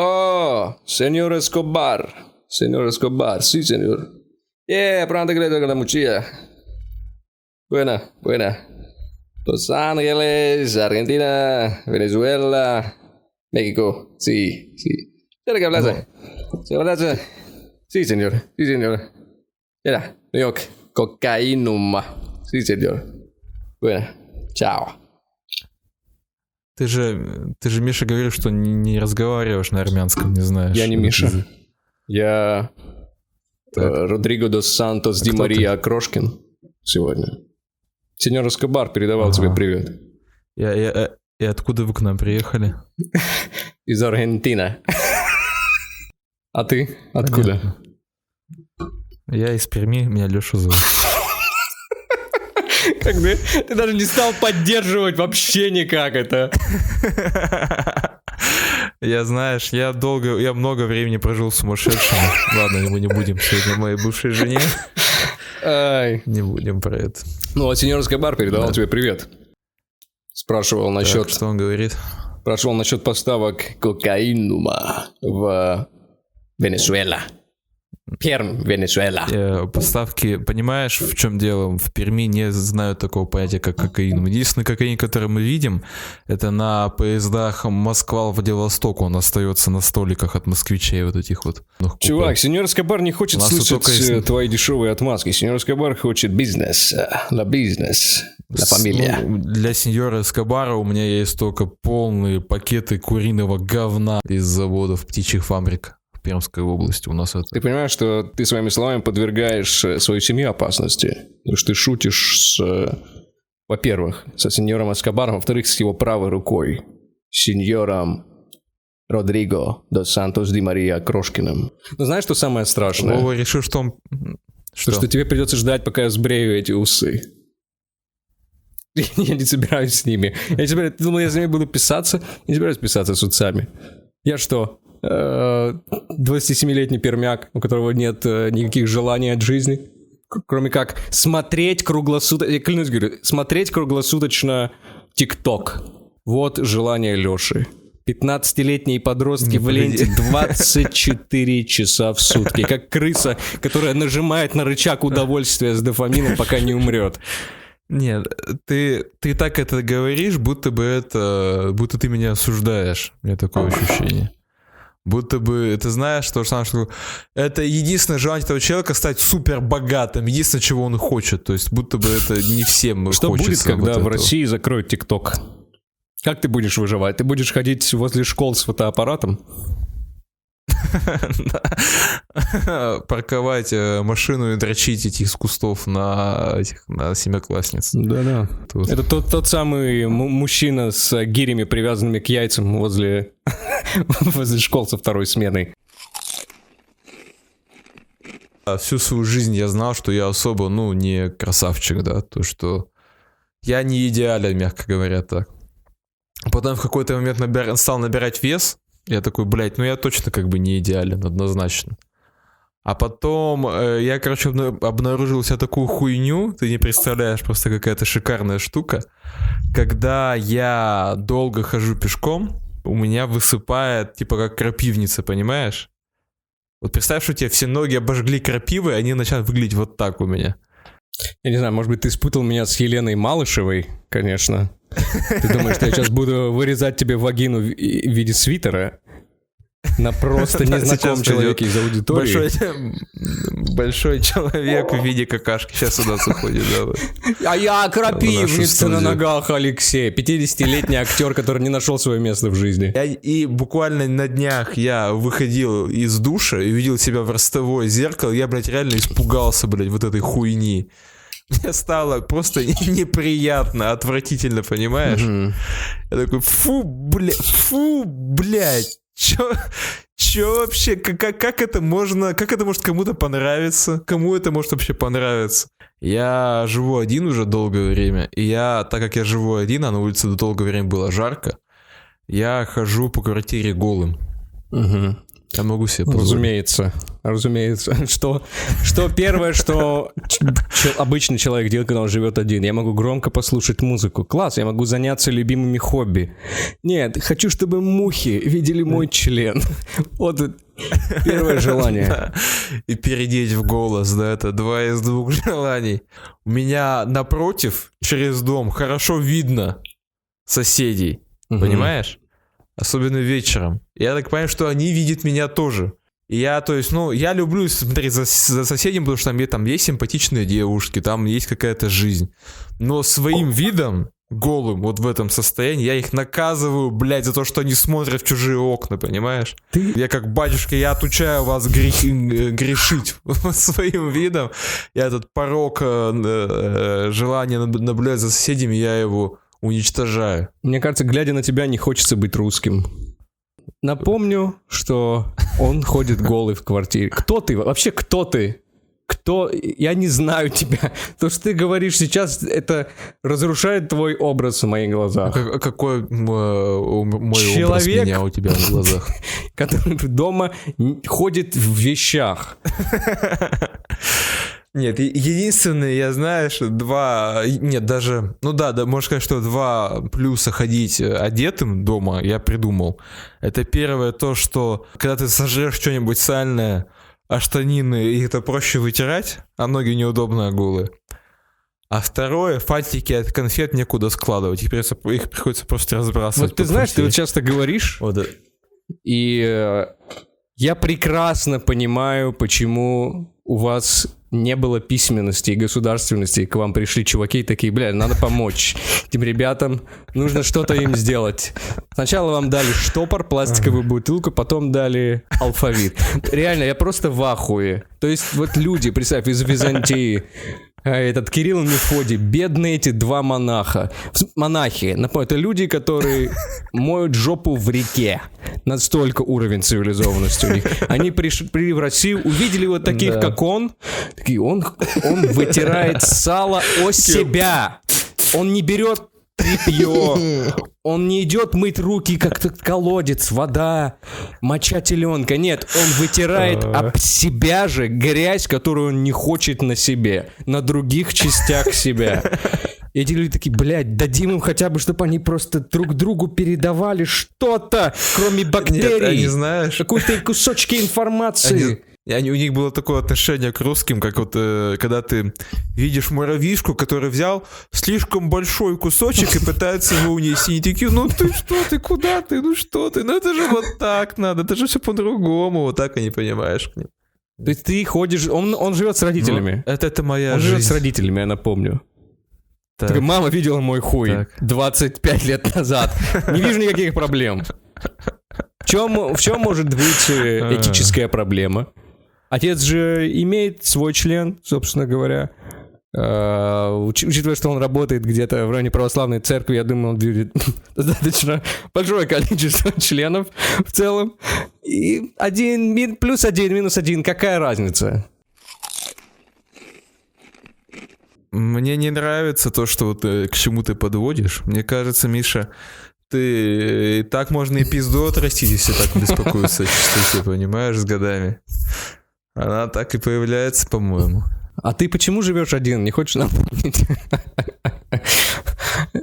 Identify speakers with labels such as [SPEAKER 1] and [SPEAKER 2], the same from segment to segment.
[SPEAKER 1] Oh, señor Escobar. Señor Escobar, sí, señor. Yeah, pronto creo que la mochila. Buena, buena. Los Ángeles, Argentina, Venezuela, México. Sí, sí. ¿Tiene que hablarse? ¿Se hablarse? Sí, señor. Sí, señor. Era, New York. Cocaínuma. Sí, señor. Buena. chao.
[SPEAKER 2] Ты же, ты же, Миша, говорил, что не, не разговариваешь на армянском, не знаешь.
[SPEAKER 1] Я не Миша. Я э, Родриго дос Сантос а Ди Мария ты? Крошкин сегодня. Сеньор Эскобар передавал ага. тебе привет.
[SPEAKER 2] Я, я, я, и откуда вы к нам приехали?
[SPEAKER 1] Из Аргентины. А ты? Откуда?
[SPEAKER 2] Я из Перми, меня Леша зовут.
[SPEAKER 1] Как бы ты даже не стал поддерживать вообще никак это.
[SPEAKER 2] Я, знаешь, я долго, я много времени прожил сумасшедшим. Ладно, мы не будем сегодня моей бывшей жене. Ай. Не будем про это.
[SPEAKER 1] Ну, а сеньор Скобар передавал да. тебе привет. Спрашивал насчет... Так,
[SPEAKER 2] что он говорит?
[SPEAKER 1] Спрашивал насчет поставок кокаинума в Венесуэла. Перм, Венесуэла.
[SPEAKER 2] Э, поставки, понимаешь, в чем дело? В Перми не знают такого понятия, как кокаин. Единственный кокаин, который мы видим, это на поездах Москва-Владивосток. Он остается на столиках от москвичей вот этих вот.
[SPEAKER 1] Ну, Чувак, сеньор Скобар не хочет слышать есть... Э, твои дешевые отмазки. Сеньор Скобар хочет бизнес. На бизнес. На фамилия.
[SPEAKER 2] Ну, для сеньора Эскобара у меня есть только полные пакеты куриного говна из заводов птичьих фабрик. Пермской области у нас это...
[SPEAKER 1] Ты понимаешь, что ты своими словами подвергаешь э, свою семью опасности? Потому что ты шутишь с... Э, во-первых, со сеньором Эскобаром, во-вторых, с его правой рукой. Сеньором Родриго до Сантос Ди Мария Крошкиным. Но знаешь, что самое страшное?
[SPEAKER 2] Вова решил, что он...
[SPEAKER 1] Что? что тебе придется ждать, пока я сбрею эти усы. Я не собираюсь с ними. Я не собираюсь... Ты думал, я с ними буду писаться? Я не собираюсь писаться с усами. Я что, 27-летний э, пермяк, у которого нет э, никаких желаний от жизни, кроме как смотреть круглосуточно, я клянусь, говорю, смотреть круглосуточно ТикТок. Вот желание Леши. 15-летние подростки Не в ленте 24 часа в сутки. Как крыса, которая нажимает на рычаг удовольствия с дофамином, пока не умрет.
[SPEAKER 2] Нет, ты, ты так это говоришь, будто бы это, будто ты меня осуждаешь. У меня такое ощущение. Будто бы ты знаешь то же самое, что это единственное желание этого человека стать супер богатым, единственное, чего он хочет. То есть, будто бы это не всем
[SPEAKER 1] Что будет, когда вот в России закроют ТикТок? Как ты будешь выживать? Ты будешь ходить возле школ с фотоаппаратом?
[SPEAKER 2] Парковать э, машину и дрочить этих кустов на этих на семиклассниц.
[SPEAKER 1] Да-да. Это тот, тот самый мужчина с гирями, привязанными к яйцам возле, возле школ со второй сменой.
[SPEAKER 2] А всю свою жизнь я знал, что я особо, ну, не красавчик, да, то, что я не идеален, мягко говоря, так. Потом в какой-то момент набир... стал набирать вес, я такой, блядь, ну я точно как бы не идеален, однозначно. А потом э, я, короче, обнаружил себе такую хуйню, ты не представляешь, просто какая-то шикарная штука. Когда я долго хожу пешком, у меня высыпает, типа, как крапивница, понимаешь? Вот представь, что тебе все ноги обожгли крапивой, они начинают выглядеть вот так у меня.
[SPEAKER 1] Я не знаю, может быть, ты спутал меня с Еленой Малышевой, конечно. Ты думаешь, что я сейчас буду вырезать тебе вагину в виде свитера? На просто незнакомом человеке из аудитории.
[SPEAKER 2] Большой, большой человек в виде какашки сейчас сюда заходит.
[SPEAKER 1] Да. А я крапивница на ногах, Алексей. 50-летний актер, который не нашел свое место в жизни.
[SPEAKER 2] Я, и буквально на днях я выходил из душа и видел себя в ростовое зеркало. Я, блядь, реально испугался, блядь, вот этой хуйни. Мне стало просто неприятно, отвратительно, понимаешь? Mm-hmm. Я такой, фу, бля, фу, блядь, чё, чё вообще, как, как это можно, как это может кому-то понравиться? Кому это может вообще понравиться? Я живу один уже долгое время, и я, так как я живу один, а на улице долгое время было жарко, я хожу по квартире голым.
[SPEAKER 1] Угу.
[SPEAKER 2] Я могу себе позволить.
[SPEAKER 1] Разумеется, разумеется. Что, что первое, что обычный человек делает, когда он живет один? Я могу громко послушать музыку. Класс, я могу заняться любимыми хобби. Нет, хочу, чтобы мухи видели мой член. Вот первое желание.
[SPEAKER 2] И передеть в голос, да, это два из двух желаний. У меня напротив, через дом, хорошо видно соседей, понимаешь? Особенно вечером. Я так понимаю, что они видят меня тоже. Я, то есть, ну, я люблю смотреть за, за соседям, потому что там, там есть симпатичные девушки, там есть какая-то жизнь. Но своим видом, голым, вот в этом состоянии, я их наказываю, блядь, за то, что они смотрят в чужие окна, понимаешь?
[SPEAKER 1] Ты-
[SPEAKER 2] Я как батюшка, я отучаю вас грех- э, грешить своим видом. Я этот порог э, э, желания наб- наблюдать за соседями, я его уничтожаю.
[SPEAKER 1] Мне кажется, глядя на тебя, не хочется быть русским. Напомню, что он ходит голый в квартире. Кто ты? Вообще, кто ты? Кто? Я не знаю тебя. То, что ты говоришь сейчас, это разрушает твой образ в моих глазах.
[SPEAKER 2] Как- а какой м, э, мой образ
[SPEAKER 1] Человек.
[SPEAKER 2] меня у тебя в глазах?
[SPEAKER 1] Который дома ходит в вещах.
[SPEAKER 2] Нет, единственное, я знаешь, два, нет, даже, ну да, да, можно сказать, что два плюса ходить э, одетым дома я придумал. Это первое то, что когда ты сожрешь что-нибудь сальное, а штанины, их это проще вытирать, а ноги неудобно голые. А второе, фантики от конфет некуда складывать, их приходится, их приходится просто разбрасывать.
[SPEAKER 1] Вот ты знаешь, ты вот часто говоришь,
[SPEAKER 2] Вот, да.
[SPEAKER 1] и э, я прекрасно понимаю, почему у вас не было письменности и государственности, и к вам пришли чуваки и такие, бля, надо помочь этим ребятам, нужно что-то им сделать. Сначала вам дали штопор, пластиковую бутылку, потом дали алфавит. Реально, я просто в ахуе. То есть вот люди, представь, из Византии, этот Кирилл и Мефодий, бедные эти два монаха. Монахи, напомню, это люди, которые моют жопу в реке. Настолько уровень цивилизованности у них. Они пришли в Россию, увидели вот таких,
[SPEAKER 2] Да.
[SPEAKER 1] как он. Такие, он, он вытирает сало о себя. Он не берет тряпье. Он не идет мыть руки, как тот колодец, вода, моча теленка. Нет, он вытирает об себя же грязь, которую он не хочет на себе, на других частях себя. И эти люди такие, блядь, дадим им хотя бы, чтобы они просто друг другу передавали что-то, кроме
[SPEAKER 2] Нет,
[SPEAKER 1] бактерий.
[SPEAKER 2] они, знаешь,
[SPEAKER 1] Какие-то кусочки информации.
[SPEAKER 2] Они- и они- у них было такое отношение к русским, как вот э, когда ты видишь муравьишку, который взял слишком большой кусочек и пытается его унести. И такие, ну ты что, ты куда ты, ну что ты, ну это же вот так надо, это же все по-другому, вот так и не понимаешь.
[SPEAKER 1] То есть ты ходишь, он, он живет с родителями.
[SPEAKER 2] Ну, это, это моя
[SPEAKER 1] он живет с
[SPEAKER 2] жизнь.
[SPEAKER 1] родителями, я напомню.
[SPEAKER 2] Так.
[SPEAKER 1] Такая, мама видела мой хуй
[SPEAKER 2] Так.
[SPEAKER 1] 25 лет назад. Не вижу никаких проблем. В чем, в чем может быть э,
[SPEAKER 2] А.
[SPEAKER 1] этическая проблема? Отец же имеет свой член, собственно говоря. Уч- Учитывая, что он работает где-то в районе православной церкви, я думаю, он видит достаточно большое количество членов в целом. И один, мин- плюс один, минус один, какая разница?
[SPEAKER 2] Мне не нравится то, что вот э, к чему ты подводишь. Мне кажется, Миша, ты э, так можно и пизду отрастить, если так беспокоиться о чистоте, понимаешь, с годами. Она так и появляется, по-моему.
[SPEAKER 1] А ты почему живешь один? Не хочешь напомнить?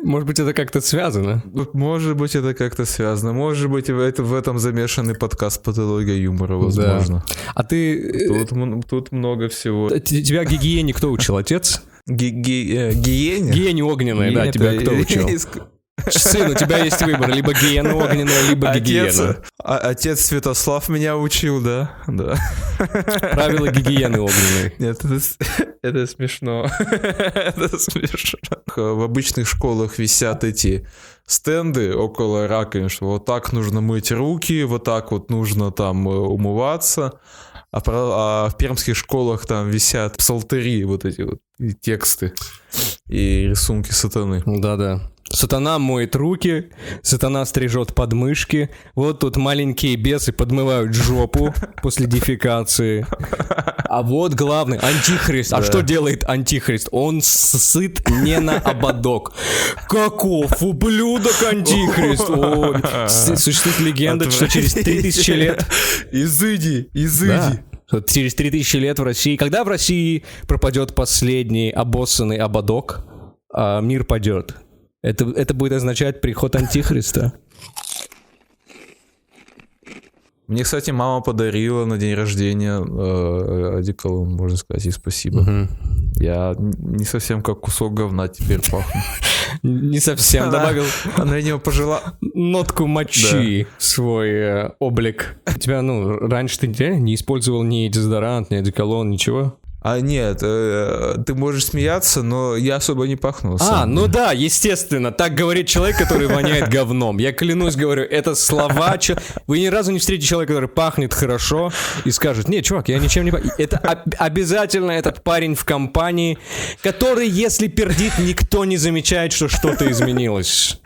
[SPEAKER 1] Может быть, это как-то связано?
[SPEAKER 2] Может быть, это как-то связано. Может быть, это, в этом замешанный подкаст «Патология юмора», возможно.
[SPEAKER 1] А ты...
[SPEAKER 2] Тут, м- тут много всего.
[SPEAKER 1] э, Тебя гигиене кто учил? Отец?
[SPEAKER 2] Ги- ги- э, Гиене?
[SPEAKER 1] Гиене огненной, да, тебя
[SPEAKER 2] э,
[SPEAKER 1] кто учил? Сын, у тебя есть выбор, либо гиена огненная, либо гигиена.
[SPEAKER 2] а- отец Святослав меня учил, да? Да.
[SPEAKER 1] Правила гигиены огненной.
[SPEAKER 2] Нет, это, это смешно. это смешно. В обычных школах висят эти стенды около раковин, что вот так нужно мыть руки, вот так вот нужно там э, умываться. А, про- а в пермских школах там висят псалтыри, вот эти вот и тексты и рисунки сатаны.
[SPEAKER 1] Да-да. Сатана моет руки, сатана стрижет подмышки, вот тут маленькие бесы подмывают жопу после дефекации. А вот главный, антихрист. А что делает антихрист? Он сыт не на ободок. Каков ублюдок антихрист! Существует легенда, что через 3000 лет
[SPEAKER 2] Изыди, изыди.
[SPEAKER 1] Через 3000 лет в России, когда в России пропадет последний обоссанный ободок, а мир падет. Это, это будет означать приход Антихриста.
[SPEAKER 2] Мне, кстати, мама подарила на день рождения э, одеколон, можно сказать, и спасибо. Я н- не совсем как кусок говна теперь пахну.
[SPEAKER 1] Не совсем добавил
[SPEAKER 2] Она него пожила.
[SPEAKER 1] нотку мочи свой э, облик. У тебя, ну, раньше ты не- не использовал ни дезодорант, ни одеколон, ничего?
[SPEAKER 2] А нет, э, ты можешь смеяться, но я особо не пахну. на
[SPEAKER 1] А,
[SPEAKER 2] самом
[SPEAKER 1] ну да, естественно, так говорит человек, который воняет говном. Я клянусь, говорю, это слова... Вы ни разу не встретите человека, который пахнет хорошо и скажет, нет, чувак, я ничем не пахну. Это об- обязательно этот парень в компании, который, если пердит, никто не замечает, что что-то изменилось.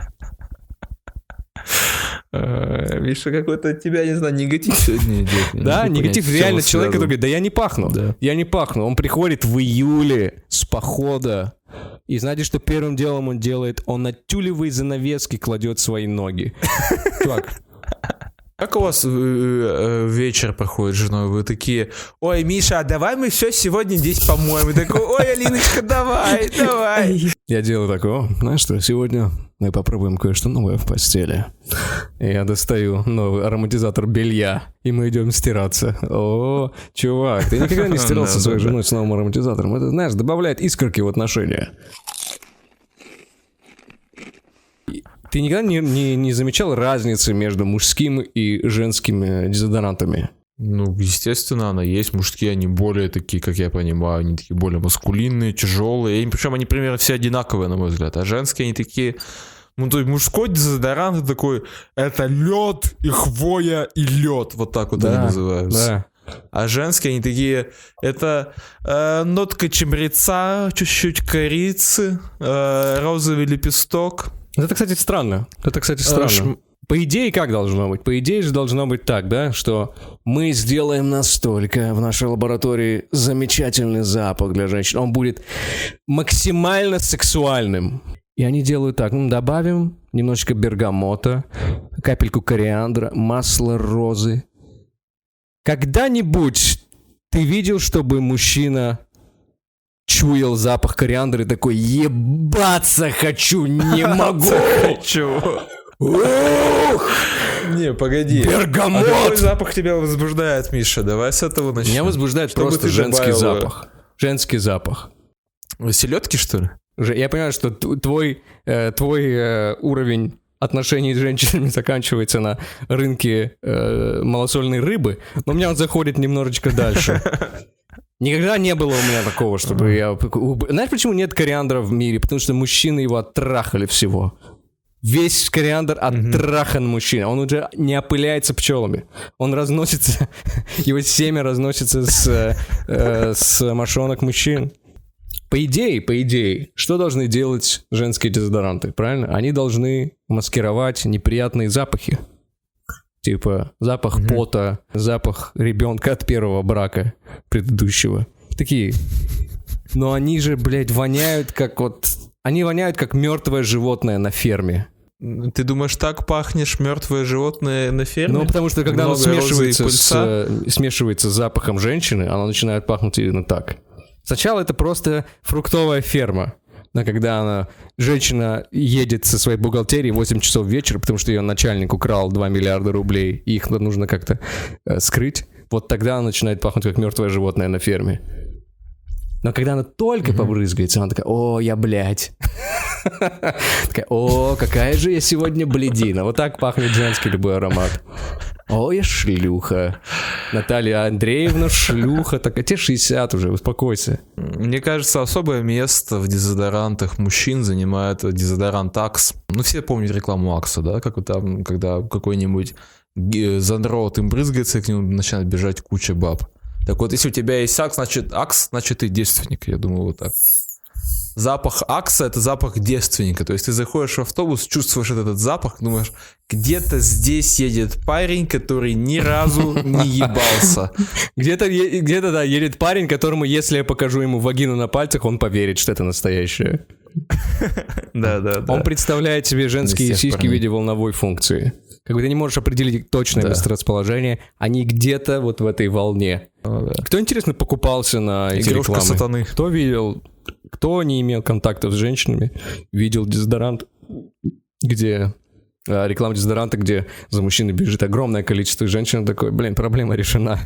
[SPEAKER 2] Э, что какой-то от тебя, не знаю, негатив сегодня идет.
[SPEAKER 1] Да, негатив реально человек, который говорит, да я не пахну,
[SPEAKER 2] Да.
[SPEAKER 1] я не пахну. Он приходит в июле с похода, и знаете, что первым делом он делает? Он на тюлевые занавески кладет свои ноги. Чувак,
[SPEAKER 2] Как у вас э, э, вечер проходит с женой? Вы такие, ой, Миша, а давай мы все сегодня здесь помоем. И такой, ой, Алиночка, давай, давай.
[SPEAKER 1] Я делаю такое, знаешь что, сегодня мы попробуем кое-что новое в постели. Я достаю новый ароматизатор белья, и мы идем стираться. О, чувак, ты никогда не стирался со своей женой с новым ароматизатором. Это, знаешь, добавляет искорки в отношения. И Ты никогда не, не, не замечал разницы между мужским и женским э, дезодорантами?
[SPEAKER 2] Ну, естественно, она есть. Мужские, они более такие, как я понимаю, они такие более маскулинные, тяжелые. И, причем они примерно все одинаковые, на мой взгляд. А женские, они такие... Ну, то есть мужской дезодорант такой, это лед и хвоя и лед. Вот так вот они называются.
[SPEAKER 1] Да.
[SPEAKER 2] А женские, они такие, это э, нотка чемреца, чуть-чуть корицы, э, розовый лепесток.
[SPEAKER 1] Это, кстати, странно. Это, кстати, странно. По идее, как должно быть? По идее же должно быть так, да, что мы сделаем настолько в нашей лаборатории замечательный запах для женщин. Он будет максимально сексуальным. И они делают так, ну, добавим немножечко бергамота, капельку кориандра, масло розы. Когда-нибудь ты видел, чтобы мужчина чуял запах кориандра и такой «Ебаться хочу, не могу!»
[SPEAKER 2] Чего?
[SPEAKER 1] Ух,
[SPEAKER 2] Не, погоди. А
[SPEAKER 1] Бергамот!
[SPEAKER 2] какой запах тебя возбуждает, Миша? Давай с этого начнем.
[SPEAKER 1] Меня возбуждает
[SPEAKER 2] Чтобы
[SPEAKER 1] просто женский
[SPEAKER 2] добавила-
[SPEAKER 1] запах. Женский запах.
[SPEAKER 2] Селедки, что ли?
[SPEAKER 1] Я понимаю, что твой, э, твой э, уровень отношений с женщинами заканчивается на рынке э, малосольной рыбы, но у меня он заходит немножечко дальше. Никогда не было у меня такого, чтобы я... Знаешь, почему нет кориандра в мире? Потому что мужчины его оттрахали всего. Весь кориандр отtraхан мужчина. Он уже не опыляется пчелами. Он разносится, его семя разносится с, э, э, с мошонок мужчин. По идее, по идее, что должны делать женские дезодоранты, правильно? Они должны маскировать неприятные запахи. Типа запах пота, запах ребенка от первого брака предыдущего. Такие. Но они же, блядь, воняют как вот... Они воняют как мертвое животное на ферме.
[SPEAKER 2] Ты думаешь, так пахнешь мертвое животное на ферме?
[SPEAKER 1] Ну, потому что когда оно
[SPEAKER 2] Много и
[SPEAKER 1] смешивается с, э, смешивается с запахом женщины, оно начинает пахнуть именно так. Сначала это просто фруктовая ферма. Но когда она, женщина едет со своей бухгалтерии в 8 часов вечера, потому что ее начальник украл 2 миллиарда рублей, и их нужно как-то э, скрыть, вот тогда она начинает пахнуть как мертвое животное на ферме. Но когда она только побрызгается, она такая, о, я блядь. Такая, о, какая же я сегодня бледина. Вот так пахнет женский любой аромат. О, я шлюха. Наталья Андреевна шлюха. Так, а тебе 60 уже, успокойся.
[SPEAKER 2] Мне кажется, особое место в дезодорантах мужчин занимает дезодорант Акс. Ну, все помнят рекламу Акса, да? Как там, когда какой-нибудь ге- задрот им брызгается, и к нему начинает бежать куча баб. Так вот, если у тебя есть Акс, значит, Акс, значит, ты девственник. Я думаю, вот так. запах Акса это запах девственника. То есть ты заходишь в автобус, чувствуешь этот запах, думаешь, где-то здесь едет парень, который ни разу не ебался.
[SPEAKER 1] Где-то, где-то, да, едет парень, которому, если я покажу ему вагину на пальцах, он поверит, что это настоящее.
[SPEAKER 2] Да, да,
[SPEAKER 1] Он представляет себе женские сиськи в виде волновой функции. Как бы ты не можешь определить точное
[SPEAKER 2] Да.
[SPEAKER 1] месторасположение, они где-то вот в этой волне. Кто, интересно, покупался на эти
[SPEAKER 2] Игрушка
[SPEAKER 1] рекламы?
[SPEAKER 2] сатаны.
[SPEAKER 1] Кто видел, кто не имел контактов с женщинами, видел дезодорант, где а, реклама дезодоранта, где за мужчиной бежит огромное количество женщин, такой, блин, проблема решена.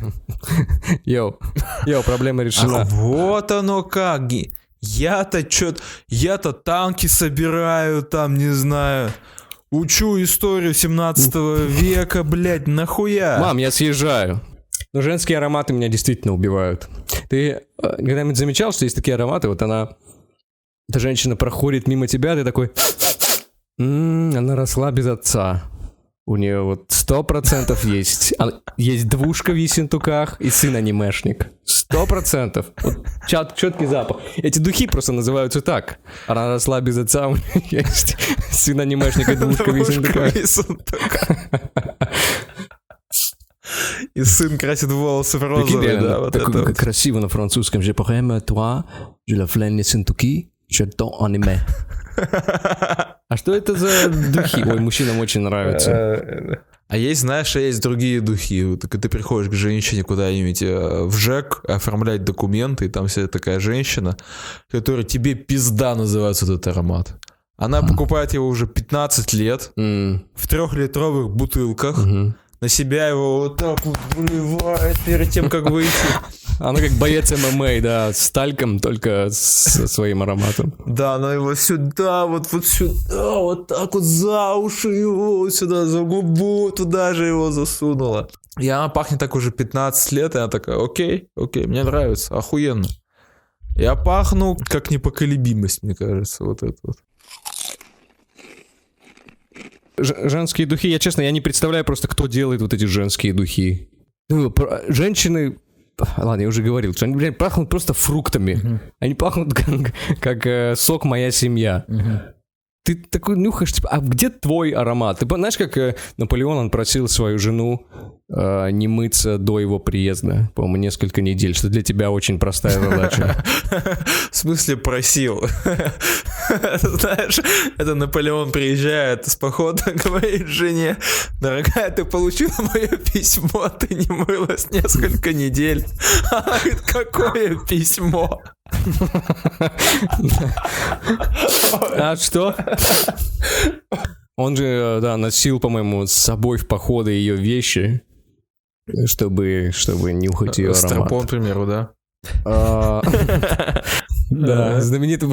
[SPEAKER 1] Йоу, йоу, проблема решена.
[SPEAKER 2] Ах, вот оно как. Я-то чё я-то танки собираю, там, не знаю, учу историю 17 века, блядь, нахуя?
[SPEAKER 1] Мам, я съезжаю. Но женские ароматы меня действительно убивают. Ты э, когда-нибудь замечал, что есть такие ароматы, вот она, эта женщина проходит мимо тебя, ты такой, «М, она росла без отца. У нее вот сто процентов есть. Есть двушка в Ессентуках и сын анимешник. Сто процентов. Вот чет- четкий запах. Эти духи просто называются так. Она росла без отца, у нее есть сын анимешник и двушка в Ессентуках.
[SPEAKER 2] И сын красит волосы в розовый, да, вот это вот.
[SPEAKER 1] красиво на французском. Je pourrais toi, je la flâne Сентуки, j'adore аниме. А что это за духи? Ой, мужчинам очень нравится.
[SPEAKER 2] А есть, знаешь, а есть другие духи. Так ты приходишь к женщине куда-нибудь э, в ЖЭК оформлять документы, и там вся такая женщина, которая тебе пизда называется этот аромат. Она покупает его уже 15 лет
[SPEAKER 1] М,
[SPEAKER 2] в трехлитровых бутылках.
[SPEAKER 1] мгм.
[SPEAKER 2] На себя его вот так вот выливает перед тем, как выйти.
[SPEAKER 1] Она как боец ММА, да, с тальком, только со своим ароматом.
[SPEAKER 2] Да, она его сюда, вот, вот сюда, вот так вот за уши его, сюда, за губу, туда же его засунула. И она пахнет так уже 15 лет, и она такая, окей, окей, мне нравится, охуенно. Я пахну как непоколебимость, мне кажется, вот это вот.
[SPEAKER 1] Ж- женские духи, я честно, я не представляю просто, кто делает вот эти женские духи. Ну, Женщины, ладно, я уже говорил, что они, блядь, пахнут просто фруктами. Они пахнут как, как, э, сок «Моя семья». Ты такой нюхаешь, типа, а где твой аромат? Ты знаешь, как э, Наполеон, он просил свою жену э, не мыться до его приезда, по-моему, несколько недель, что для тебя очень простая задача.
[SPEAKER 2] В смысле просил? Знаешь, это Наполеон приезжает с похода, говорит жене, дорогая, ты получила мое письмо, ты не мылась несколько недель. Какое письмо?
[SPEAKER 1] А что? Он же, да, носил, по-моему, с собой в походы ее вещи, чтобы, чтобы нюхать ее аромат.
[SPEAKER 2] Стропон, к примеру, да?
[SPEAKER 1] А, Да, знаменитый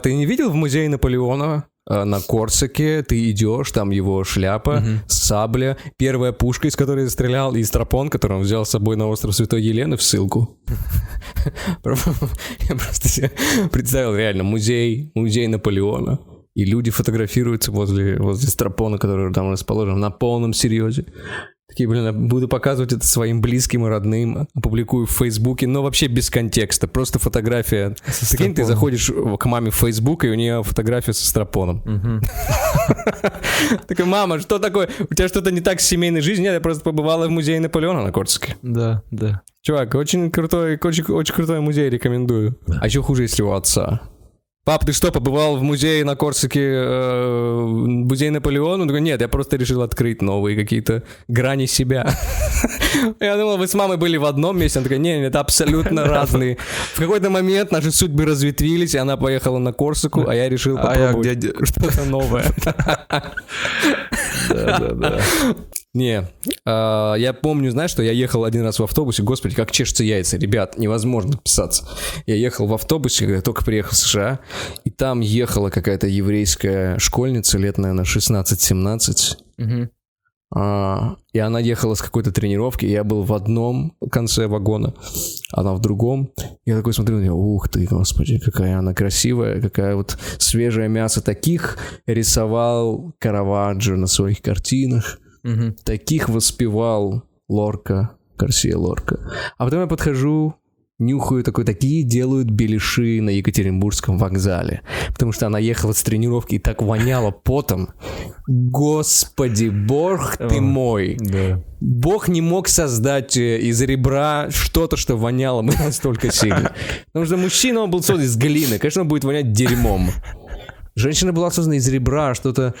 [SPEAKER 1] Ты не видел в музее Наполеона? А, На Корсаке ты идешь, там его шляпа, сабля, первая пушка, из которой стрелял, и стропон, который он взял с собой на остров Святой Елены в ссылку. Я просто себе представил реально музей, музей Наполеона. И люди фотографируются возле, возле стропона, который там расположен, на полном серьезе. Такие, блин, я буду показывать это своим близким и родным, опубликую в Фейсбуке, но вообще без контекста, просто фотография. Прикинь, ты заходишь к маме в Фейсбук, и у нее фотография со стропоном. Такой, мама, что такое? У тебя что-то не так с семейной жизнью? Нет, я просто побывала в музее Наполеона на Корсаке.
[SPEAKER 2] Да, да.
[SPEAKER 1] Чувак, очень крутой, очень, очень крутой музей, рекомендую. А еще хуже, если у отца. Пап, ты что, побывал в музее на Корсаке, э, музей Наполеона? Он такой, нет, я просто решил открыть новые какие-то грани себя. Я думал, вы с мамой были в одном месте. Он такой, нет, это абсолютно разные. В какой-то момент наши судьбы разветвились, и она поехала на Корсаку, а я решил
[SPEAKER 2] А
[SPEAKER 1] попробовать что-то новое.
[SPEAKER 2] Да, да, да.
[SPEAKER 1] Не, а, я помню, знаешь, что я ехал один раз в автобусе, господи, как чешутся яйца, ребят, невозможно писаться. Я ехал в автобусе, когда только приехал в США, и там ехала какая-то еврейская школьница лет, наверное, 16-17,
[SPEAKER 2] Мгм.
[SPEAKER 1] а, и она ехала с какой-то тренировки, я был в одном конце вагона, она в другом. Я такой смотрю на нее, ух ты, господи, какая она красивая, какая вот свежее мясо. Таких рисовал Караваджо на своих картинах. Таких воспевал Лорка, Гарсия Лорка. А потом я подхожу нюхаю такой, такие делают беляши на Екатеринбургском вокзале. Потому что она ехала с тренировки и так воняла потом. Господи, бог ты мой.
[SPEAKER 2] Да.
[SPEAKER 1] Бог не мог создать э, из ребра что-то, что воняло бы настолько сильно. Потому что мужчина, он был создан из глины. Конечно, он будет вонять дерьмом. Женщина была создана из ребра, что-то...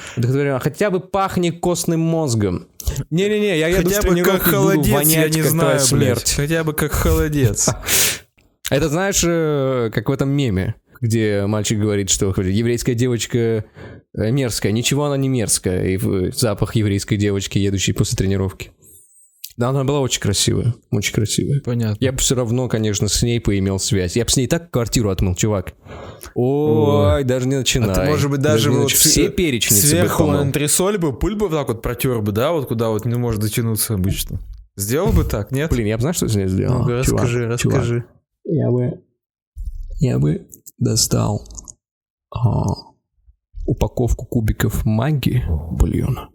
[SPEAKER 1] Хотя бы пахнет костным мозгом. Не-не-не, я еду
[SPEAKER 2] Хотя бы как холодец, я не знаю,
[SPEAKER 1] смерть.
[SPEAKER 2] блядь. Хотя бы как холодец.
[SPEAKER 1] Это знаешь, э, как в этом меме, где мальчик говорит, что еврейская девочка э, мерзкая. Ничего она не мерзкая. И запах еврейской девочки, едущей после тренировки. Да, она была очень красивая. Очень красивая.
[SPEAKER 2] Понятно.
[SPEAKER 1] Я бы все равно, конечно, с ней поимел связь. Я бы с ней так квартиру отмыл, чувак. Ой, даже не начинай.
[SPEAKER 2] А ты, может быть, даже,
[SPEAKER 1] не
[SPEAKER 2] вот
[SPEAKER 1] нач- все перечницы бы
[SPEAKER 2] сверху на антресоль бы пыль бы вот так вот протер бы, да, вот куда вот не может дотянуться обычно. Сделал бы так, нет?
[SPEAKER 1] Блин, я бы знаешь, что с ней сделал?
[SPEAKER 2] Ну-ка,
[SPEAKER 1] Чувак,
[SPEAKER 2] расскажи, расскажи.
[SPEAKER 1] Я бы... Я бы достал а, упаковку кубиков магии бульона,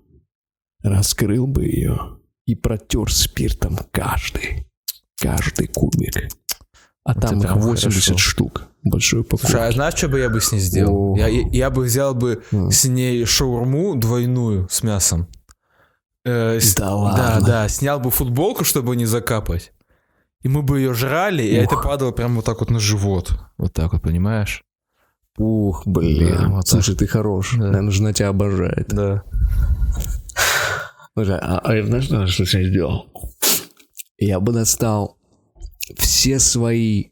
[SPEAKER 1] раскрыл бы ее и протер спиртом каждый, каждый кубик. А
[SPEAKER 2] Это
[SPEAKER 1] там их
[SPEAKER 2] прям
[SPEAKER 1] 80
[SPEAKER 2] хорошо.
[SPEAKER 1] штук. Большой упаковки.
[SPEAKER 2] Слушай, а знаешь, что бы я бы с ней сделал?
[SPEAKER 1] О.
[SPEAKER 2] Я, я, бы взял бы
[SPEAKER 1] М.
[SPEAKER 2] с ней шаурму двойную с мясом. Э, с-
[SPEAKER 1] Да
[SPEAKER 2] Да,
[SPEAKER 1] ладно?
[SPEAKER 2] да, снял бы футболку, чтобы не закапать. И мы бы ее жрали, и это
[SPEAKER 1] Ух.
[SPEAKER 2] падало прямо вот так вот на живот. Вот так вот, понимаешь?
[SPEAKER 1] Ух, блин.
[SPEAKER 2] Да, вот так.
[SPEAKER 1] Слушай, ты хорош.
[SPEAKER 2] Да.
[SPEAKER 1] Наверное, жена тебя обожает.
[SPEAKER 2] Да.
[SPEAKER 1] Слушай, а, а я знаешь, что, что я сделал? Я бы достал все свои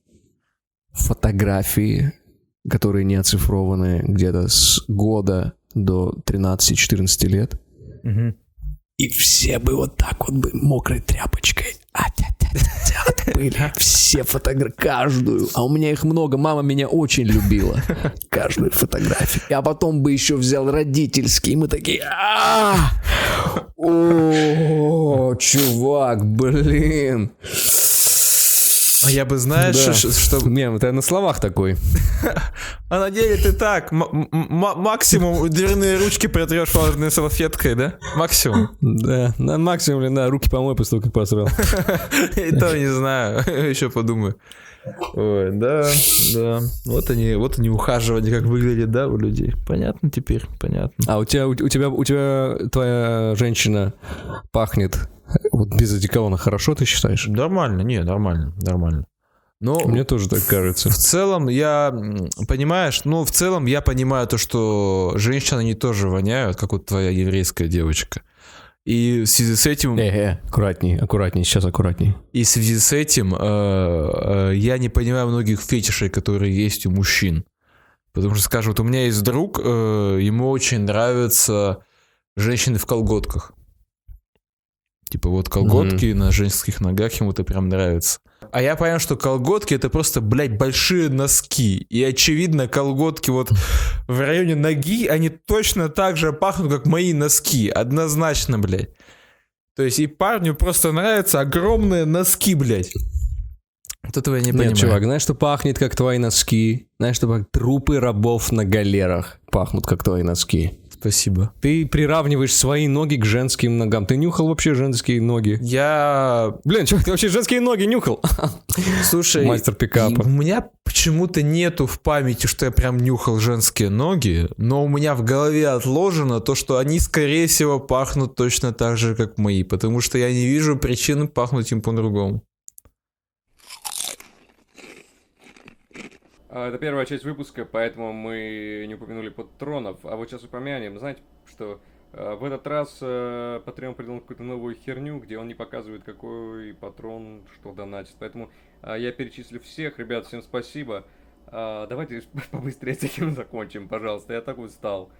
[SPEAKER 1] фотографии, которые не оцифрованы где-то с года до 13-14 лет,
[SPEAKER 2] Мгм.
[SPEAKER 1] и все бы вот так вот бы мокрой тряпочкой от пыли. Все фотографии, каждую. А у меня их много. Мама меня очень любила. Каждую фотографию. А потом бы еще взял родительский. И мы такие... «А! О, чувак, блин.
[SPEAKER 2] А я бы, знаешь,
[SPEAKER 1] Да.
[SPEAKER 2] ш- что...
[SPEAKER 1] Не, это на словах такой.
[SPEAKER 2] А на деле ты так, максимум дверные ручки протрешь влажной салфеткой, да? Максимум.
[SPEAKER 1] Да, на максимум, да, руки помой после того, как посрал.
[SPEAKER 2] И то не знаю, еще подумаю. Ой, да, да. Вот они, вот они ухаживания, как выглядят, да, у людей. Понятно теперь, понятно.
[SPEAKER 1] А у тебя, у, у тебя, у тебя твоя женщина пахнет вот без одеколона хорошо, ты считаешь?
[SPEAKER 2] Нормально, не, нормально, нормально. Но
[SPEAKER 1] Мне тоже так кажется.
[SPEAKER 2] в целом я, понимаешь, ну, в целом я понимаю то, что женщины, они тоже воняют, как вот твоя еврейская девочка. И в связи с этим...
[SPEAKER 1] Э, э, аккуратней, аккуратней, сейчас аккуратней.
[SPEAKER 2] И в связи с этим э, э, я не понимаю многих фетишей, которые есть у мужчин. Потому что, скажем, вот у меня есть друг, э, ему очень нравятся женщины в колготках. Типа вот колготки на женских ногах ему это прям нравится. А я понял, что колготки это просто, блядь, большие носки. И очевидно, колготки вот в районе ноги, они точно так же пахнут, как мои носки. Однозначно, блядь. То есть и парню просто нравятся огромные носки, блядь. Вот этого я не
[SPEAKER 1] Нет,
[SPEAKER 2] понимаю.
[SPEAKER 1] чувак, знаешь, что пахнет, как твои носки? Знаешь, что пах- трупы рабов на галерах пахнут, как твои носки?
[SPEAKER 2] Спасибо.
[SPEAKER 1] Ты приравниваешь свои ноги к женским ногам. Ты нюхал вообще женские ноги?
[SPEAKER 2] Я...
[SPEAKER 1] Блин, чувак, ты вообще женские ноги нюхал?
[SPEAKER 2] Слушай,
[SPEAKER 1] Мастер пикапа.
[SPEAKER 2] У меня почему-то нету в памяти, что я прям нюхал женские ноги, но у меня в голове отложено то, что они, скорее всего, пахнут точно так же, как мои, потому что я не вижу причины пахнуть им по-другому.
[SPEAKER 3] Это первая часть выпуска, поэтому мы не упомянули патронов. А вот сейчас упомянем. Знаете, что э, в этот раз э, Patreon придумал какую-то новую херню, где он не показывает, какой патрон что донатит. Поэтому э, я перечислю всех. Ребят, всем спасибо. А, Давайте побыстрее с этим закончим, пожалуйста. Я так устал.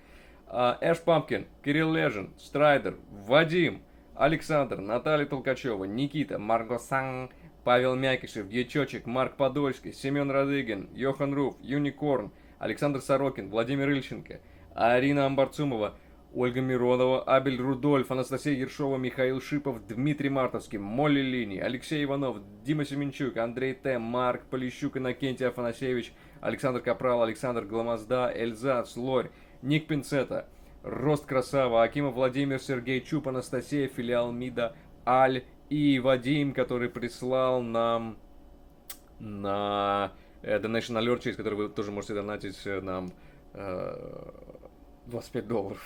[SPEAKER 3] А, Эш Пампкин, Кирилл Лежин, Страйдер, Вадим, Александр, Наталья Толкачева, Никита, Марго Сан, Павел Мякишев, Дьячочек, Марк Подольский, Семен Радыгин, Йохан Руф, Юникорн, Александр Сорокин, Владимир Ильченко, Арина Амбарцумова, Ольга Миронова, Абель Рудольф, Анастасия Ершова, Михаил Шипов, Дмитрий Мартовский, Молли Лини, Алексей Иванов, Дима Семенчук, Андрей Т, Марк Полищук, Иннокентий Афанасьевич, Александр Капрал, Александр Гламазда, Эльзац, Лорь, Ник Пинцета, Рост Красава, Акимов Владимир, Сергей Чуп, Анастасия, филиал МИДа, Аль и Вадим, который прислал нам
[SPEAKER 1] на э, Donation Alert, через который вы тоже можете донатить э, нам э, 25 долларов.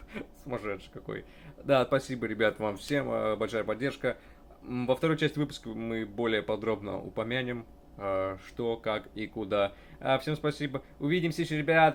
[SPEAKER 1] Сумасшедший какой. Да, спасибо, ребят, вам всем. э, Большая поддержка. Во второй части выпуска мы более подробно упомянем, э, что, как и куда. А, Всем спасибо. Увидимся ребят.